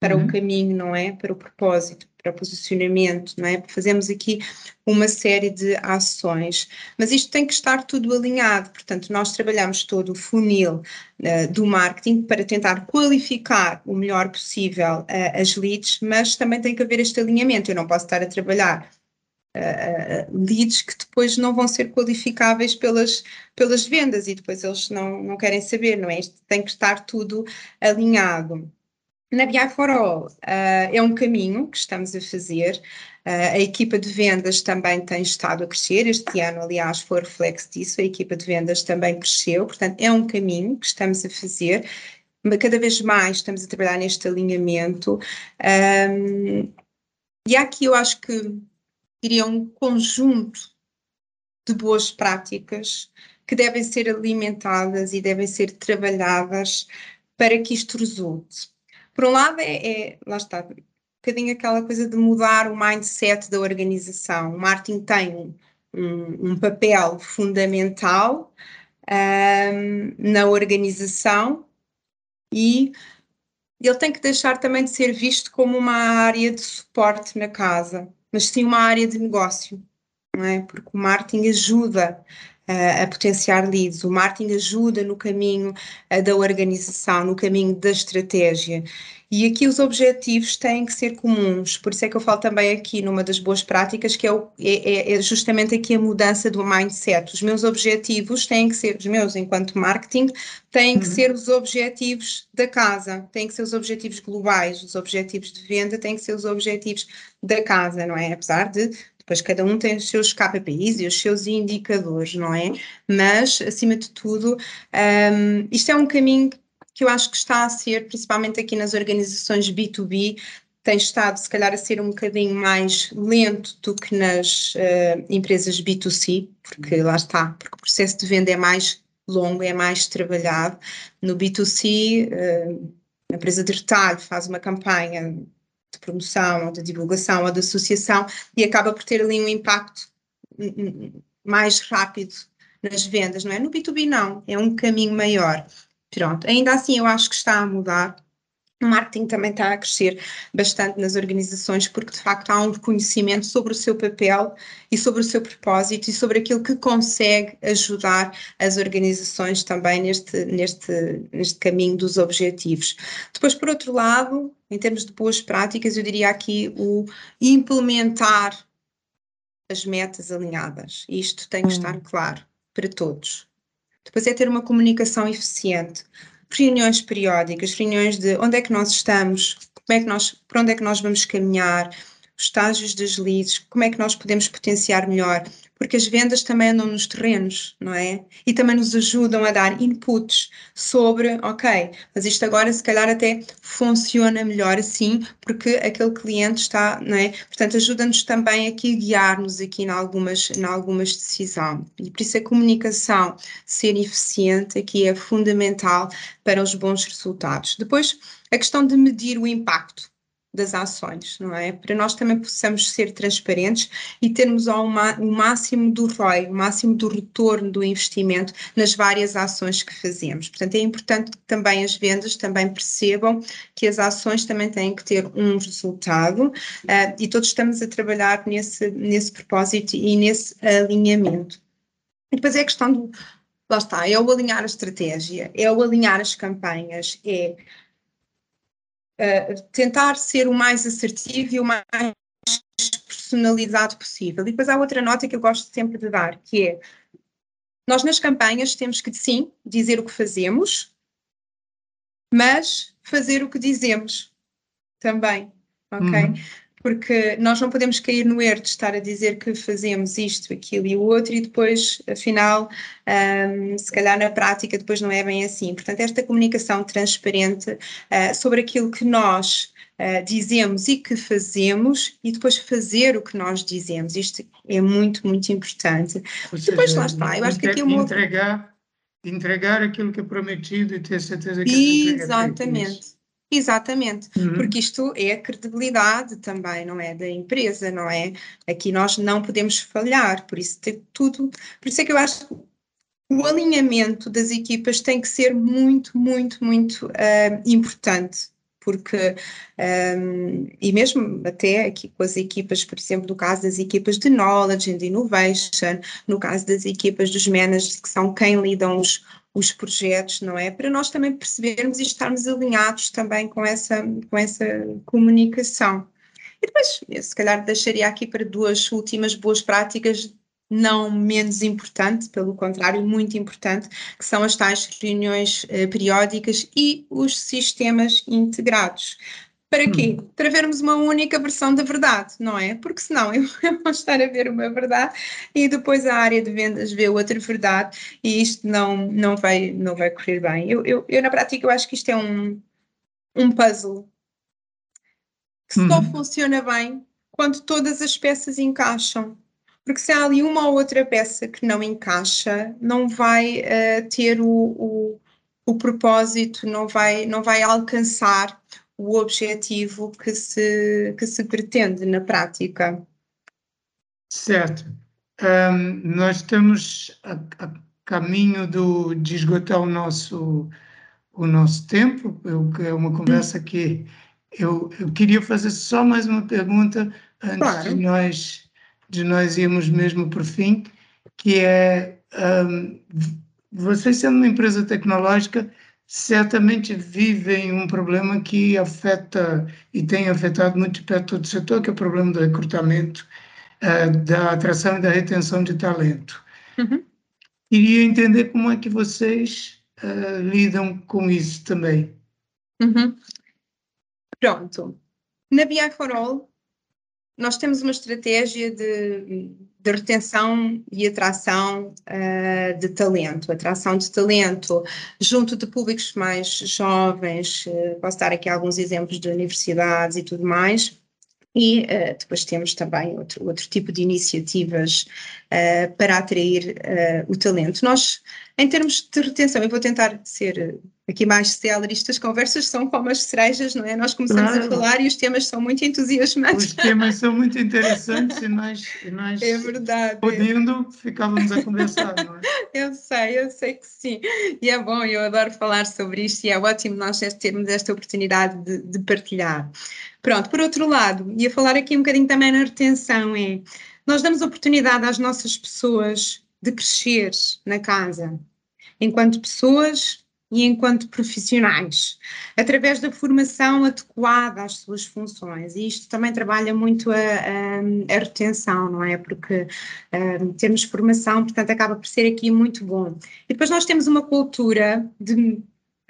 [SPEAKER 3] para uhum. o caminho, não é? Para o propósito, para posicionamento, não é? Fazemos aqui uma série de ações, mas isto tem que estar tudo alinhado, portanto, nós trabalhamos todo o funil uh, do marketing para tentar qualificar o melhor possível uh, as leads, mas também tem que haver este alinhamento, eu não posso estar a trabalhar Uh, leads que depois não vão ser qualificáveis pelas, pelas vendas e depois eles não, não querem saber, não é? Isto tem que estar tudo alinhado. Na BI for All uh, é um caminho que estamos a fazer. Uh, a equipa de vendas também tem estado a crescer. Este ano, aliás, foi reflexo disso. A equipa de vendas também cresceu. Portanto, é um caminho que estamos a fazer. Cada vez mais estamos a trabalhar neste alinhamento. Um, e aqui eu acho que iria um conjunto de boas práticas que devem ser alimentadas e devem ser trabalhadas para que isto resulte. Por um lado, é, é lá está, um bocadinho aquela coisa de mudar o mindset da organização. O marketing tem um, um, um papel fundamental um, na organização e ele tem que deixar também de ser visto como uma área de suporte na casa, mas sim uma área de negócio, não é? Porque o marketing ajuda a potenciar leads. O marketing ajuda no caminho da organização, no caminho da estratégia. E aqui os objetivos têm que ser comuns, por isso é que eu falo também aqui numa das boas práticas, que é, o, é, é, é justamente aqui a mudança do mindset. Os meus objetivos têm que ser, os meus enquanto marketing, têm que uhum. ser os objetivos da casa, têm que ser os objetivos globais, os objetivos de venda têm que ser os objetivos da casa, não é? Apesar de depois cada um tem os seus KPIs e os seus indicadores, não é? Mas, acima de tudo, um, isto é um caminho que eu acho que está a ser, principalmente aqui nas organizações B2B, tem estado, se calhar, a ser um bocadinho mais lento do que nas uh, empresas B2C, porque lá está, porque o processo de venda é mais longo, é mais trabalhado. No B2C, uh, a empresa de retalho faz uma campanha de promoção, ou de divulgação, ou de associação, e acaba por ter ali um impacto mais rápido nas vendas, não é? No B2B não, é um caminho maior. Pronto, ainda assim eu acho que está a mudar. O marketing também está a crescer bastante nas organizações, porque de facto há um reconhecimento sobre o seu papel e sobre o seu propósito e sobre aquilo que consegue ajudar as organizações também neste, neste, neste caminho dos objetivos. Depois, por outro lado, em termos de boas práticas, eu diria aqui o implementar as metas alinhadas. Isto tem que hum. estar claro para todos. Depois é ter uma comunicação eficiente, reuniões periódicas, reuniões de onde é que nós estamos, como é que nós, para onde é que nós vamos caminhar, os estágios das leads, como é que nós podemos potenciar melhor, porque as vendas também andam nos terrenos, não é? E também nos ajudam a dar inputs sobre, ok, mas isto agora se calhar até funciona melhor assim, porque aquele cliente está, não é? Portanto, ajuda-nos também aqui a guiar-nos aqui em algumas, em algumas decisões. E por isso a comunicação ser eficiente aqui é fundamental para os bons resultados. Depois, a questão de medir o impacto das ações, não é? Para nós também possamos ser transparentes e termos ao o máximo do ROI, o máximo do retorno do investimento nas várias ações que fazemos. Portanto, é importante que também as vendas também percebam que as ações também têm que ter um resultado uh, e todos estamos a trabalhar nesse, nesse propósito e nesse alinhamento. E depois é a questão do, lá está, é o alinhar a estratégia, é o alinhar as campanhas, é tentar ser o mais assertivo e o mais personalizado possível. E depois há outra nota que eu gosto sempre de dar, que é nós nas campanhas temos que sim dizer o que fazemos, mas fazer o que dizemos também, ok? Uhum porque nós não podemos cair no erro de estar a dizer que fazemos isto, aquilo e o outro e depois, afinal, um, se calhar na prática depois não é bem assim. Portanto, esta comunicação transparente uh, sobre aquilo que nós uh, dizemos e que fazemos e depois fazer o que nós dizemos. Isto é muito, muito importante.
[SPEAKER 2] Ou
[SPEAKER 3] depois
[SPEAKER 2] seja,
[SPEAKER 3] lá está, eu acho que aqui é uma...
[SPEAKER 2] entregar, entregar aquilo que é prometido e ter certeza que
[SPEAKER 3] Exatamente. Exatamente, uhum. porque isto é a credibilidade também, não é? Da empresa, não é? Aqui nós não podemos falhar, por isso tem tudo. Por isso é que eu acho que o alinhamento das equipas tem que ser muito, muito, muito uh, importante porque, um, e mesmo até aqui com as equipas, por exemplo, no caso das equipas de Knowledge and Innovation, no caso das equipas dos managers, que são quem lidam os, os projetos, não é? Para nós também percebermos e estarmos alinhados também com essa, com essa comunicação. E depois, se calhar deixaria aqui para duas últimas boas práticas, não menos importante, pelo contrário, muito importante, que são as tais reuniões eh, periódicas e os sistemas integrados. Para quê? Hum. Para vermos uma única versão da verdade, não é? Porque senão <laughs> eu, vou estar a ver uma verdade e depois a área de vendas vê outra verdade e isto não, não, vai, não vai correr bem. Eu, eu, eu na prática, eu acho que isto é um, um puzzle que só uhum. funciona bem quando todas as peças encaixam. Porque se há ali uma ou outra peça que não encaixa, não vai uh, ter o, o, o propósito, não vai, não vai alcançar o objetivo que se, que se pretende na prática. Certo.
[SPEAKER 2] Um, nós estamos a, a, caminho do, de esgotar o nosso, o nosso tempo, eu, é uma conversa que eu, eu queria fazer só mais uma pergunta antes claro. de, nós, de nós irmos mesmo por fim, que é, um, vocês sendo uma empresa tecnológica, certamente vivem um problema que afeta e tem afetado muito perto do setor, que é o problema do recrutamento, uh, da atração e da retenção de talento. Uhum. Queria entender como é que vocês uh, lidam com isso também.
[SPEAKER 3] Uhum. Pronto. Na BI for All, nós temos uma estratégia de, de retenção e atração uh, de talento, atração de talento junto de públicos mais jovens, uh, posso dar aqui alguns exemplos de universidades e tudo mais, e uh, depois temos também outro, outro tipo de iniciativas uh, para atrair uh, o talento. Nós, em termos de retenção, eu vou tentar ser aqui mais célere, estas conversas são como as cerejas, não é? Nós começamos claro. a falar e os temas são muito entusiasmantes.
[SPEAKER 2] Os temas são muito interessantes e nós, e <laughs> nós
[SPEAKER 3] é verdade.
[SPEAKER 2] podendo, ficávamos a conversar, não é?
[SPEAKER 3] Eu sei, eu sei que sim. E é bom, eu adoro falar sobre isto e é ótimo nós termos esta oportunidade de, de partilhar. Pronto, por outro lado, ia falar aqui um bocadinho também na retenção, é nós damos oportunidade às nossas pessoas de crescer na casa, enquanto pessoas e enquanto profissionais, através da formação adequada às suas funções. E isto também trabalha muito a, a, a retenção, não é? Porque um, termos formação, portanto, acaba por ser aqui muito bom. E depois nós temos uma cultura de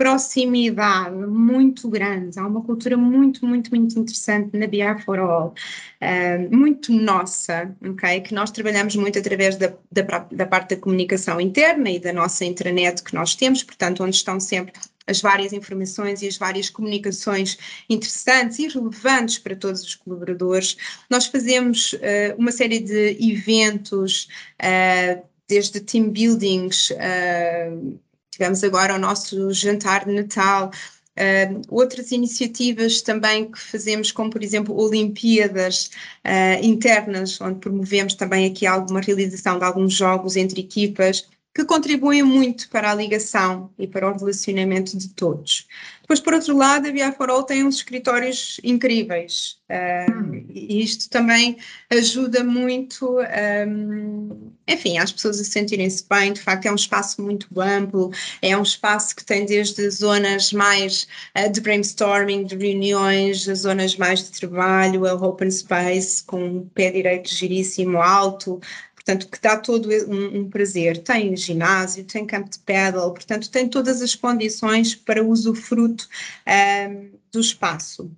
[SPEAKER 3] proximidade muito grande. Há uma cultura muito, muito, muito interessante na BR for All, uh, muito nossa, ok? Que nós trabalhamos muito através da, da, da, parte da comunicação interna e da nossa intranet que nós temos, portanto, onde estão sempre as várias informações e as várias comunicações interessantes e relevantes para todos os colaboradores. Nós fazemos uh, uma série de eventos, uh, desde team buildings, uh, Tivemos agora o nosso jantar de Natal, Uh, outras iniciativas também que fazemos, como por exemplo Olimpíadas uh, internas, onde promovemos também aqui alguma realização de alguns jogos entre equipas, que contribuem muito para a ligação e para o relacionamento de todos. Depois, por outro lado, a Via for All tem uns escritórios incríveis uh, e isto também ajuda muito, um, enfim, as pessoas a sentirem-se bem. De facto, é um espaço muito amplo, é um espaço que tem desde zonas mais uh, de brainstorming, de reuniões, as zonas mais de trabalho, a open space com um pé direito giríssimo, alto, portanto, que dá todo um, um, prazer. Tem ginásio, tem campo de pedal, portanto, tem todas as condições para usufruto um, do espaço.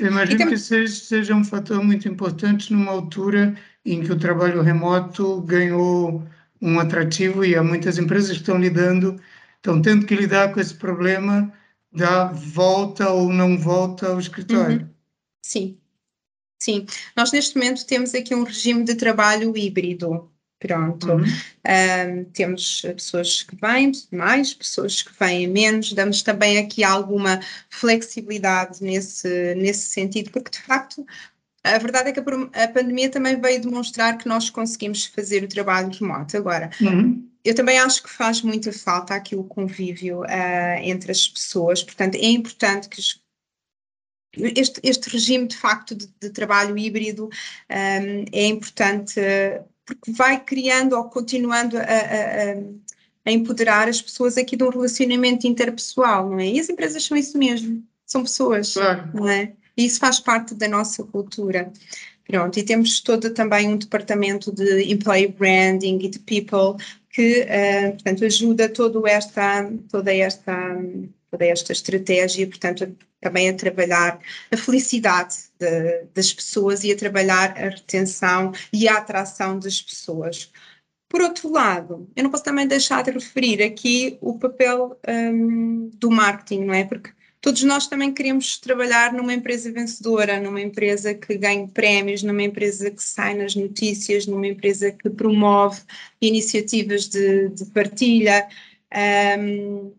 [SPEAKER 2] Eu imagino tem... que seja, seja um fator muito importante numa altura em que o trabalho remoto ganhou um atrativo e há muitas empresas que estão lidando, estão tendo que lidar com esse problema da volta ou não volta ao escritório. Uhum.
[SPEAKER 3] Sim, sim. Nós neste momento temos aqui um regime de trabalho híbrido. Pronto. Uhum. Um, temos pessoas que vêm mais, pessoas que vêm menos, damos também aqui alguma flexibilidade nesse, nesse sentido, porque de facto a verdade é que a, pandemia também veio demonstrar que nós conseguimos fazer o trabalho remoto. Agora, uhum. eu também acho que faz muita falta aqui o convívio uh, entre as pessoas, portanto, é importante que os este, este, regime de facto de, de trabalho híbrido um, é importante porque vai criando ou continuando a, a, a, empoderar as pessoas aqui de um relacionamento interpessoal, não é? E as empresas são isso mesmo, são pessoas, claro. não é? E isso faz parte da nossa cultura. Pronto, e temos todo também um departamento de employee branding e de people que, uh, portanto, ajuda todo esta, toda esta toda esta estratégia, portanto, também a trabalhar a felicidade de, das pessoas e a trabalhar a retenção e a atração das pessoas. Por outro lado, eu não posso também deixar de referir aqui o papel um, do marketing, não é? Porque todos nós também queremos trabalhar numa empresa vencedora, numa empresa que ganhe prémios, numa empresa que sai nas notícias, numa empresa que promove iniciativas de, de partilha. Um,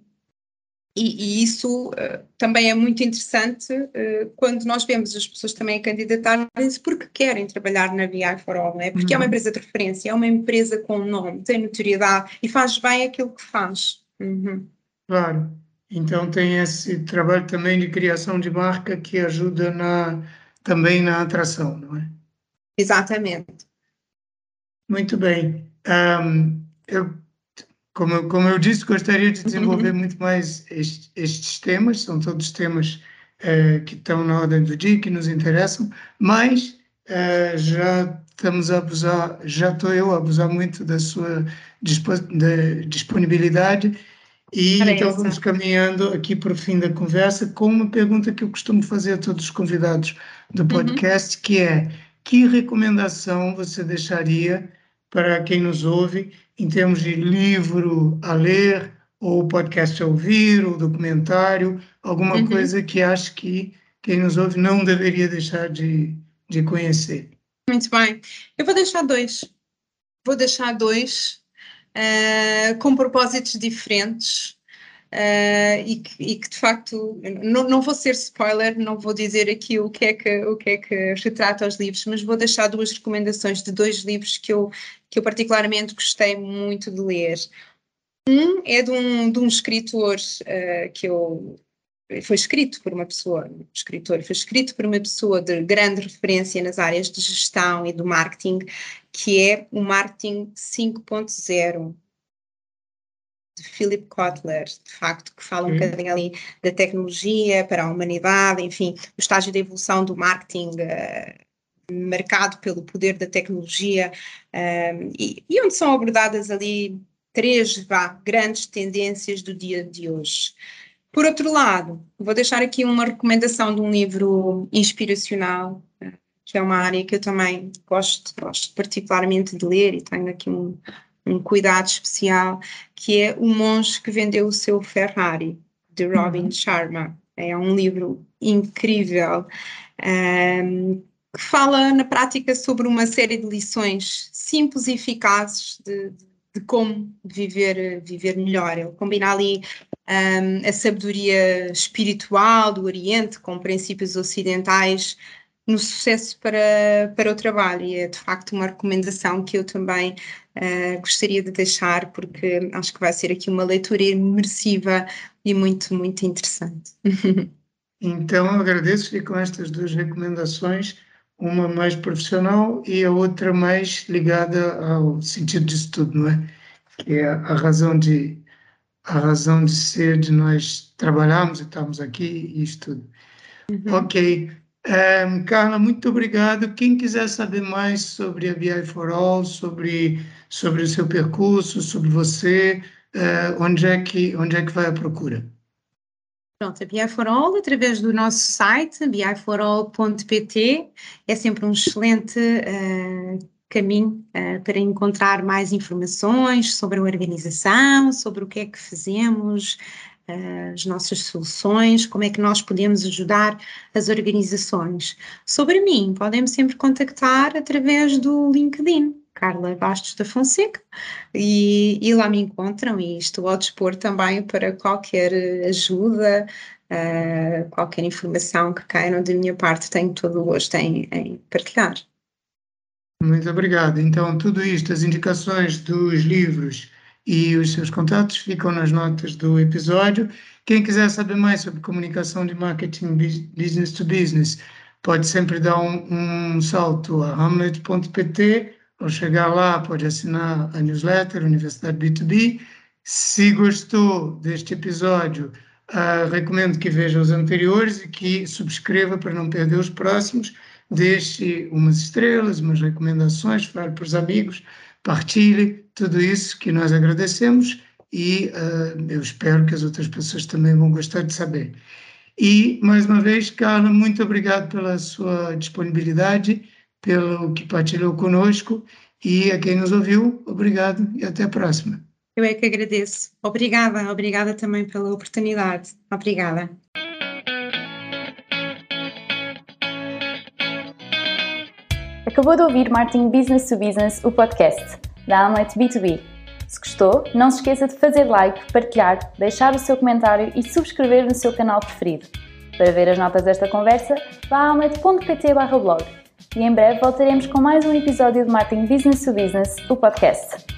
[SPEAKER 3] e, e, isso uh, também é muito interessante uh, quando nós vemos as pessoas também candidatarem-se porque querem trabalhar na VI for All, não é? Porque uhum. é uma uhum. empresa de referência, é uma empresa com nome, tem notoriedade e faz bem aquilo que faz. Uhum.
[SPEAKER 2] Claro. Então tem esse trabalho também de criação de marca que ajuda na, também na atração, não é?
[SPEAKER 3] Exatamente.
[SPEAKER 2] Muito bem. Um, eu como, como eu disse, gostaria de desenvolver muito mais este, estes temas, são todos temas uh, que estão na ordem do dia, que nos interessam, mas uh, já estamos a abusar, já estou eu a abusar muito da sua dispo, da disponibilidade e Parece. então vamos caminhando aqui para o fim da conversa com uma pergunta que eu costumo fazer a todos os convidados do uhum. podcast, uhum. que é que recomendação você deixaria para quem nos ouve em termos de livro a ler, ou podcast a ouvir, ou documentário, alguma uhum. coisa que acho que quem nos ouve não deveria deixar de, de conhecer.
[SPEAKER 3] Muito bem. Eu vou deixar dois. Vou deixar dois uh, com propósitos diferentes. Uh, e, que, e, que, de facto não, não, vou ser spoiler, não vou dizer aqui o que é que o que é que retrata os livros, mas vou deixar duas recomendações de dois livros que eu que eu particularmente gostei muito de ler. Um é de um, de um escritor uh, que eu foi escrito por uma pessoa, um escritor, foi escrito por uma pessoa de grande referência nas áreas de gestão e do marketing, que é o Marketing 5.0 de Philip Kotler, de facto, que fala um uhum. bocadinho ali da tecnologia para a humanidade, enfim, o estágio de evolução do marketing uh, marcado pelo poder da tecnologia um, e, e, onde são abordadas ali três vá, grandes tendências do dia de hoje. Por outro lado, vou deixar aqui uma recomendação de um livro inspiracional, que é uma área que eu também gosto, gosto particularmente de ler e tenho aqui um, um cuidado especial, que é O Monge que Vendeu o Seu Ferrari, de Robin uhum. Sharma. É um livro incrível, um, que fala na prática sobre uma série de lições simples e eficazes de, de como viver, viver melhor. Ele combina ali um, a sabedoria espiritual do Oriente com princípios ocidentais no sucesso para, para o trabalho e é de facto uma recomendação que eu também uh, gostaria de deixar porque acho que vai ser aqui uma leitura imersiva e muito, muito interessante. <laughs>
[SPEAKER 2] Então, agradeço e com estas duas recomendações uma mais profissional e a outra mais ligada ao sentido disso tudo, não é? Que é a razão de a razão de ser de nós trabalharmos e estarmos aqui e isso tudo. Uhum. Ok. Um, Carla, muito obrigado. Quem quiser saber mais sobre a BI for All, sobre, sobre o seu percurso, sobre você, uh, onde, é que, onde é que vai a procura?
[SPEAKER 3] Pronto, a BI for All, através do nosso site, biforall.pt, é sempre um excelente uh, caminho uh, para encontrar mais informações sobre a organização, sobre o que é que fazemos, uh, as nossas soluções, como é que nós podemos ajudar as organizações. Sobre mim, podem-me sempre contactar através do LinkedIn. Carla Bastos da Fonseca, e, e, lá me encontram e estou ao dispor também para qualquer ajuda, uh, qualquer informação que queiram da minha parte, tenho todo o gosto em, em partilhar.
[SPEAKER 2] Muito obrigado. Então, tudo isto, as indicações dos livros e os seus contatos ficam nas notas do episódio. Quem quiser saber mais sobre comunicação de marketing business to business, pode sempre dar um, um salto a hamlet.pt ou chegar lá, pode assinar a newsletter Universidade B2B. Se gostou deste episódio, uh, recomendo que veja os anteriores e que subscreva para não perder os próximos deixe umas estrelas, umas recomendações, fale para os amigos, partilhe tudo isso que nós agradecemos e uh, eu espero que as outras pessoas também vão gostar de saber. E, mais uma vez, Carla, muito obrigado pela sua disponibilidade, pelo que partilhou conosco e a quem nos ouviu, obrigado e até a próxima.
[SPEAKER 3] Eu é que agradeço. Obrigada, obrigada também pela oportunidade. Obrigada.
[SPEAKER 1] Acabou de ouvir Marketing Business to Business, o podcast da Amlet B2B. Se gostou, não se esqueça de fazer like, partilhar, deixar o seu comentário e subscrever no seu canal preferido. Para ver as notas desta conversa, vá a amlet.pt blog. E em breve voltaremos com mais um episódio de Marketing Business to Business, o podcast.